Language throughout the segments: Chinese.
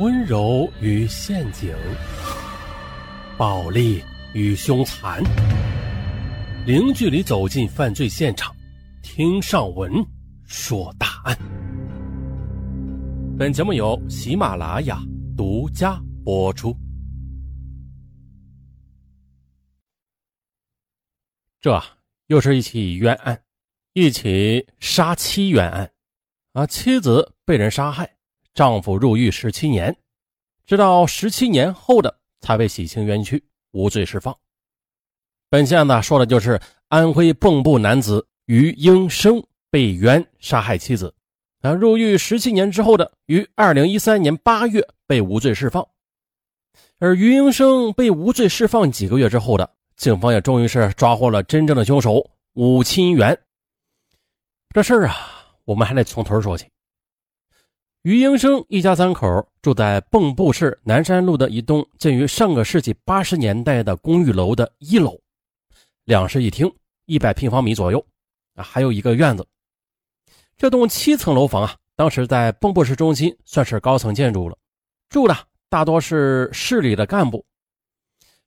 温柔与陷阱，暴力与凶残，零距离走进犯罪现场，听上文说大案。本节目由喜马拉雅独家播出。这又是一起冤案，一起杀妻冤案啊！妻子被人杀害。丈夫入狱十七年，直到十七年后的才被洗清冤屈，无罪释放。本案子说的就是安徽蚌埠男子于英生被冤杀害妻子，啊，入狱十七年之后的于二零一三年八月被无罪释放。而于英生被无罪释放几个月之后的，警方也终于是抓获了真正的凶手武清元。这事儿啊，我们还得从头说起。于英生一家三口住在蚌埠市南山路的一栋建于上个世纪八十年代的公寓楼的一楼，两室一厅，一百平方米左右，啊，还有一个院子。这栋七层楼房啊，当时在蚌埠市中心算是高层建筑了，住的大多是市里的干部。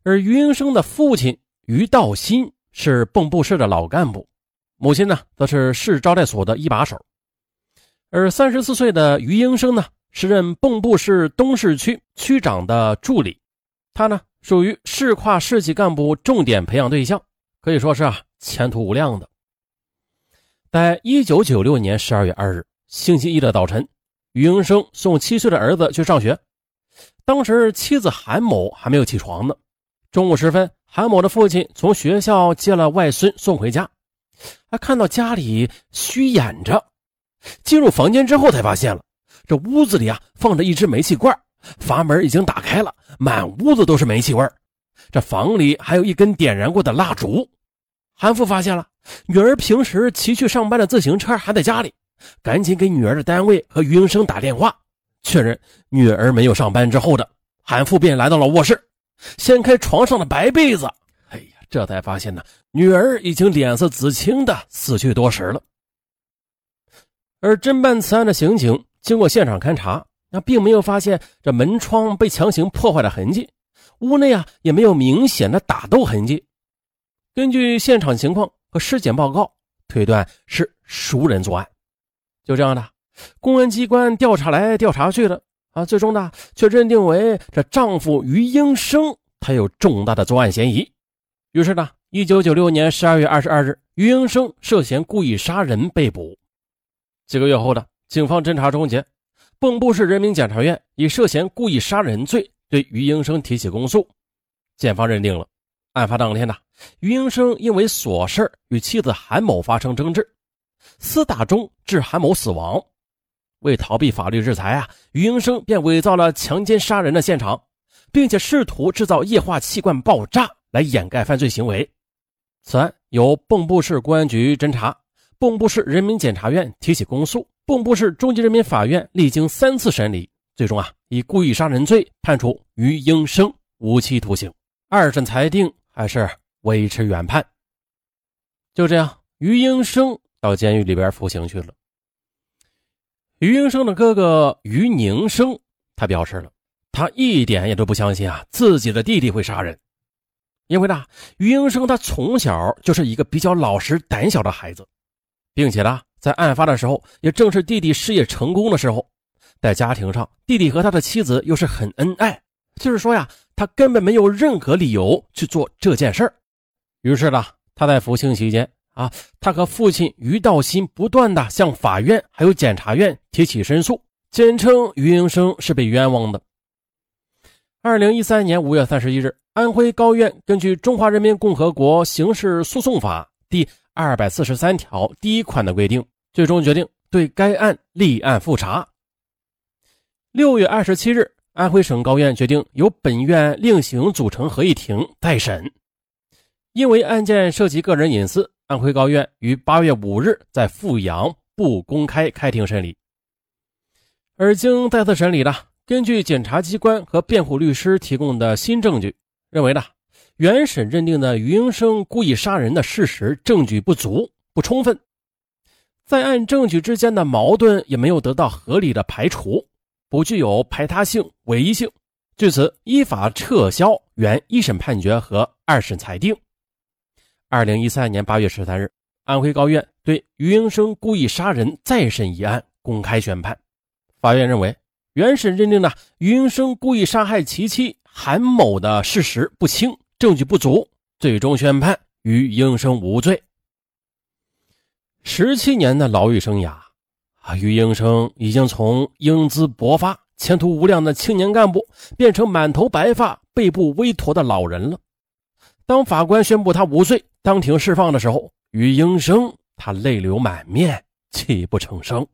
而于英生的父亲于道新是蚌埠市的老干部，母亲呢，则是市招待所的一把手。而三十四岁的于英生呢，时任蚌埠市东市区区长的助理，他呢属于市跨市级干部重点培养对象，可以说是啊前途无量的。在一九九六年十二月二日星期一的早晨，于英生送七岁的儿子去上学，当时妻子韩某还没有起床呢。中午时分，韩某的父亲从学校接了外孙送回家，还看到家里虚掩着。进入房间之后，才发现了这屋子里啊放着一只煤气罐，阀门已经打开了，满屋子都是煤气味这房里还有一根点燃过的蜡烛。韩父发现了女儿平时骑去上班的自行车还在家里，赶紧给女儿的单位和余英生打电话，确认女儿没有上班之后的，韩父便来到了卧室，掀开床上的白被子，哎呀，这才发现呢，女儿已经脸色紫青的死去多时了。而侦办此案的刑警经过现场勘查，那并没有发现这门窗被强行破坏的痕迹，屋内啊也没有明显的打斗痕迹。根据现场情况和尸检报告，推断是熟人作案。就这样的，公安机关调查来调查去的啊，最终呢却认定为这丈夫于英生他有重大的作案嫌疑。于是呢，一九九六年十二月二十二日，于英生涉嫌故意杀人被捕。几个月后的警方侦查终结，蚌埠市人民检察院以涉嫌故意杀人罪对于英生提起公诉。检方认定了，案发当天呢，于英生因为琐事与妻子韩某发生争执，厮打中致韩某死亡。为逃避法律制裁啊，于英生便伪造了强奸杀人的现场，并且试图制造液化气罐爆炸来掩盖犯罪行为。此案由蚌埠市公安局侦查。蚌埠市人民检察院提起公诉，蚌埠市中级人民法院历经三次审理，最终啊以故意杀人罪判处于英生无期徒刑。二审裁定还是维持原判。就这样，于英生到监狱里边服刑去了。于英生的哥哥于宁生，他表示了，他一点也都不相信啊自己的弟弟会杀人，因为呢，于英生他从小就是一个比较老实胆小的孩子。并且呢，在案发的时候，也正是弟弟事业成功的时候，在家庭上，弟弟和他的妻子又是很恩爱，就是说呀，他根本没有任何理由去做这件事儿。于是呢，他在服刑期间啊，他和父亲于道新不断的向法院还有检察院提起申诉，坚称于英生是被冤枉的。二零一三年五月三十一日，安徽高院根据《中华人民共和国刑事诉讼法》第。二百四十三条第一款的规定，最终决定对该案立案复查。六月二十七日，安徽省高院决定由本院另行组成合议庭待审。因为案件涉及个人隐私，安徽高院于八月五日在阜阳不公开开庭审理。而经再次审理的，根据检察机关和辩护律师提供的新证据，认为呢。原审认定的于英生故意杀人的事实证据不足不充分，在案证据之间的矛盾也没有得到合理的排除，不具有排他性、唯一性，据此依法撤销原一审判决和二审裁定。二零一三年八月十三日，安徽高院对于英生故意杀人再审一案公开宣判。法院认为，原审认定的于英生故意杀害其妻韩某的事实不清，证据不足，最终宣判于英生无罪。十七年的牢狱生涯，啊，于英生已经从英姿勃发、前途无量的青年干部，变成满头白发、背部微驼的老人了。当法官宣布他无罪，当庭释放的时候，于英生他泪流满面，泣不成声。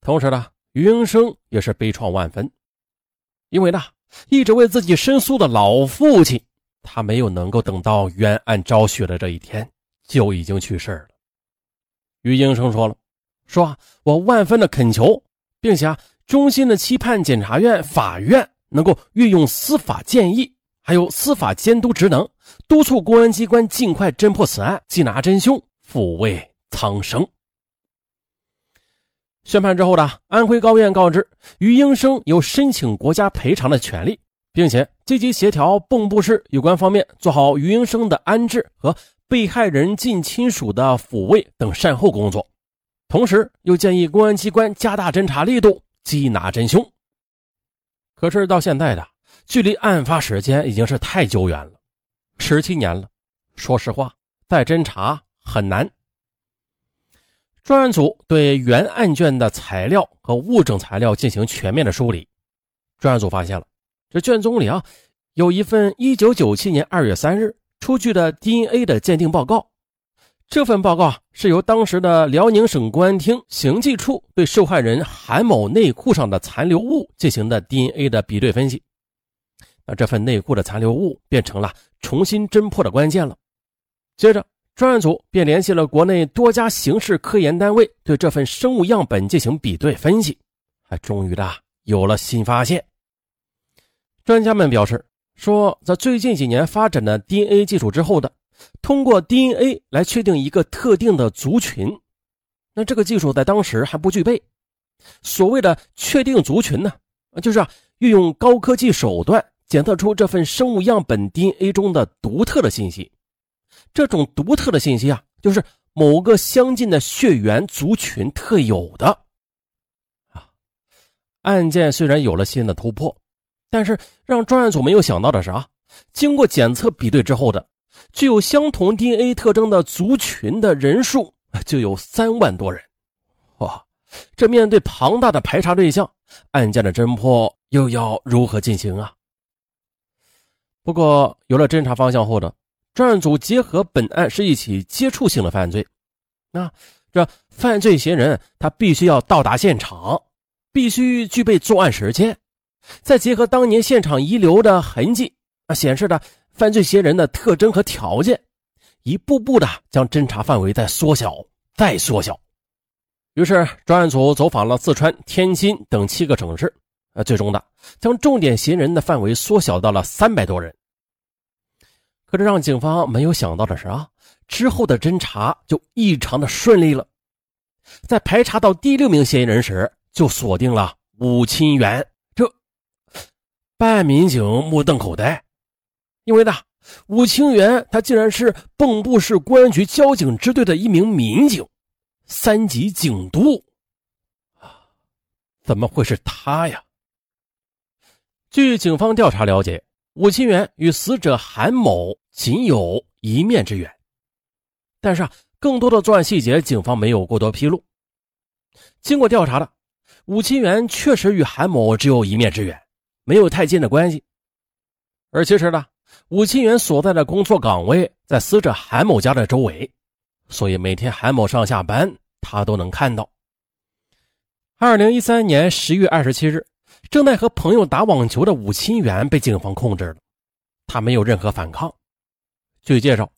同时呢，于英生也是悲怆万分，因为呢，一直为自己申诉的老父亲，他没有能够等到冤案昭雪的这一天，就已经去世了。于英生说了：“说我万分的恳求，并且啊，衷心的期盼检察院、法院能够运用司法建议，还有司法监督职能。”督促公安机关尽快侦破此案，缉拿真凶，抚慰苍生。宣判之后呢安徽高院告知，于英生有申请国家赔偿的权利，并且积极协调蚌埠市有关方面做好余英生的安置和被害人近亲属的抚慰等善后工作。同时，又建议公安机关加大侦查力度，缉拿真凶。可是到现在的距离案发时间已经是太久远了。十七年了，说实话，再侦查很难。专案组对原案卷的材料和物证材料进行全面的梳理，专案组发现了这卷宗里啊有一份一九九七年二月三日出具的 DNA 的鉴定报告。这份报告是由当时的辽宁省公安厅刑技处对受害人韩某内裤上的残留物进行的 DNA 的比对分析。那这份内裤的残留物变成了重新侦破的关键了。接着，专案组便联系了国内多家刑事科研单位，对这份生物样本进行比对分析，还终于的有了新发现。专家们表示说，在最近几年发展的 DNA 技术之后的，通过 DNA 来确定一个特定的族群，那这个技术在当时还不具备。所谓的确定族群呢，就是啊，运用高科技手段。检测出这份生物样本 DNA 中的独特的信息，这种独特的信息啊，就是某个相近的血缘族群特有的。啊，案件虽然有了新的突破，但是让专案组没有想到的是啊，经过检测比对之后的具有相同 DNA 特征的族群的人数就有三万多人。哇，这面对庞大的排查对象，案件的侦破又要如何进行啊？不过，有了侦查方向后的专案组结合本案是一起接触性的犯罪，那这犯罪嫌疑人他必须要到达现场，必须具备作案时间，再结合当年现场遗留的痕迹啊显示的犯罪嫌疑人的特征和条件，一步步的将侦查范围再缩小，再缩小。于是，专案组走访了四川、天津等七个城市。呃，最终的将重点嫌疑人的范围缩小到了三百多人。可是让警方没有想到的是啊，之后的侦查就异常的顺利了。在排查到第六名嫌疑人时，就锁定了武清元。办案民警目瞪口呆，因为呢，武清元他竟然是蚌埠市公安局交警支队的一名民警，三级警督，怎么会是他呀？据警方调查了解，武清元与死者韩某仅有一面之缘，但是啊，更多的作案细节警方没有过多披露。经过调查的，武清元确实与韩某只有一面之缘，没有太近的关系。而其实呢，武清元所在的工作岗位在死者韩某家的周围，所以每天韩某上下班他都能看到。二零一三年十月二十七日。正在和朋友打网球的武清元被警方控制了，他没有任何反抗。据介绍，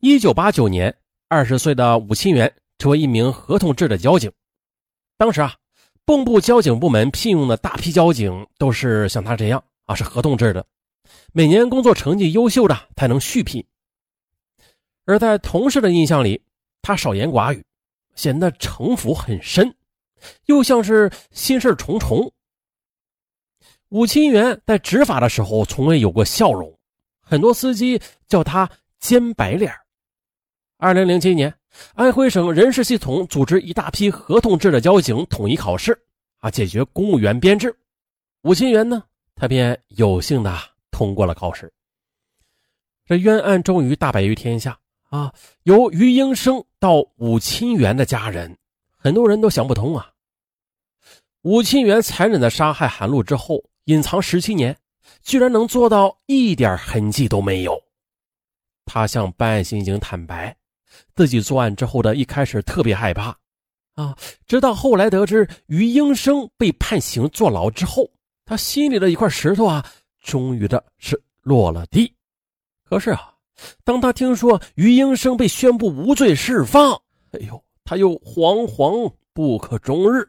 一九八九年，二十岁的武清元成为一名合同制的交警。当时啊，蚌埠交警部门聘用的大批交警都是像他这样啊，是合同制的，每年工作成绩优秀的才能续聘。而在同事的印象里，他少言寡语，显得城府很深，又像是心事重重。武清源在执法的时候从未有过笑容，很多司机叫他“尖白脸”。二零零七年，安徽省人事系统组织一大批合同制的交警统一考试，啊，解决公务员编制。武清元呢，他便有幸的通过了考试。这冤案终于大白于天下啊！由于英生到武清元的家人，很多人都想不通啊。武清元残忍的杀害韩露之后。隐藏十七年，居然能做到一点痕迹都没有。他向办案刑警坦白，自己作案之后的一开始特别害怕，啊，直到后来得知于英生被判刑坐牢之后，他心里的一块石头啊，终于的是落了地。可是啊，当他听说于英生被宣布无罪释放，哎呦，他又惶惶不可终日。